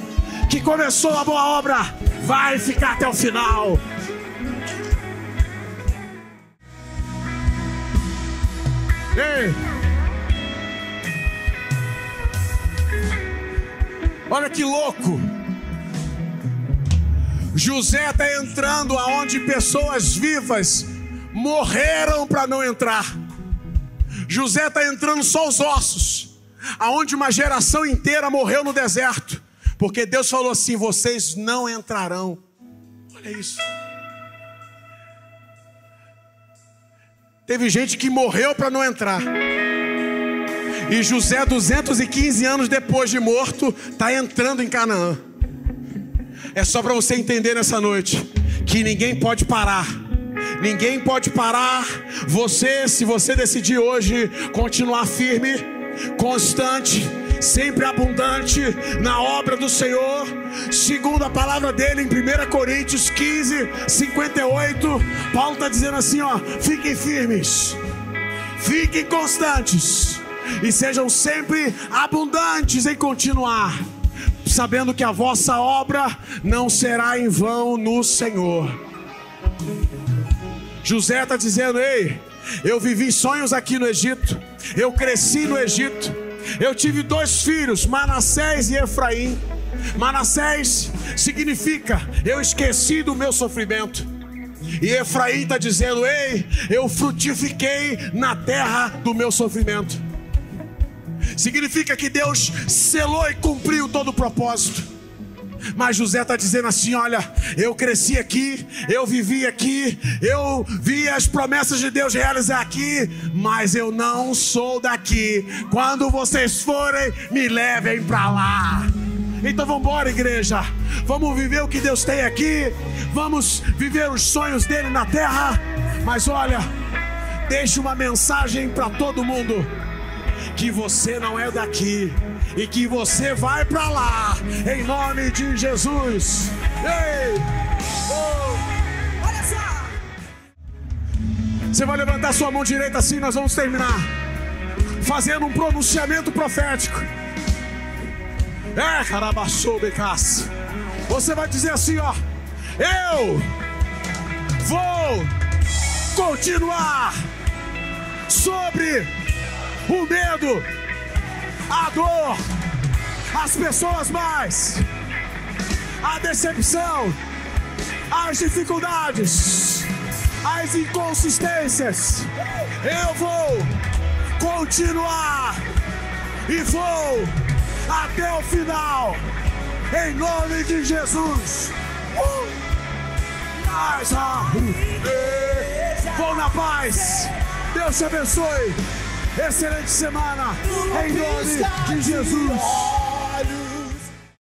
que começou a boa obra vai ficar até o final. Ei. Olha que louco. José está entrando aonde pessoas vivas morreram para não entrar. José está entrando só os ossos, aonde uma geração inteira morreu no deserto. Porque Deus falou assim: vocês não entrarão. Olha isso. Teve gente que morreu para não entrar. E José, 215 anos depois de morto, está entrando em Canaã. É só para você entender nessa noite que ninguém pode parar. Ninguém pode parar você se você decidir hoje continuar firme, constante sempre abundante na obra do Senhor, segundo a palavra dele em 1 Coríntios 15, 58. Paulo está dizendo assim: ó, fiquem firmes, fiquem constantes e sejam sempre abundantes em continuar, sabendo que a vossa obra não será em vão no Senhor. José está dizendo: ei, eu vivi sonhos aqui no Egito, eu cresci no Egito. Eu tive dois filhos, Manassés e Efraim. Manassés significa eu esqueci do meu sofrimento. E Efraim está dizendo: Ei, eu frutifiquei na terra do meu sofrimento. significa que Deus selou e cumpriu todo o propósito. Mas José está dizendo assim: olha, eu cresci aqui, eu vivi aqui, eu vi as promessas de Deus realizar aqui, mas eu não sou daqui. Quando vocês forem, me levem para lá. Então vamos embora, igreja. Vamos viver o que Deus tem aqui. Vamos viver os sonhos dele na terra. Mas olha, deixe uma mensagem para todo mundo que você não é daqui e que você vai para lá, em nome de Jesus. Ei! Oh! Olha só! Você vai levantar sua mão direita assim, nós vamos terminar. Fazendo um pronunciamento profético. É, carabaçou, becas. Você vai dizer assim, ó. Eu vou continuar sobre o medo a dor, as pessoas mais, a decepção, as dificuldades, as inconsistências. Eu vou continuar e vou até o final, em nome de Jesus. Uh! Vou na paz. Deus te abençoe. Excelente semana. Em nome de Jesus.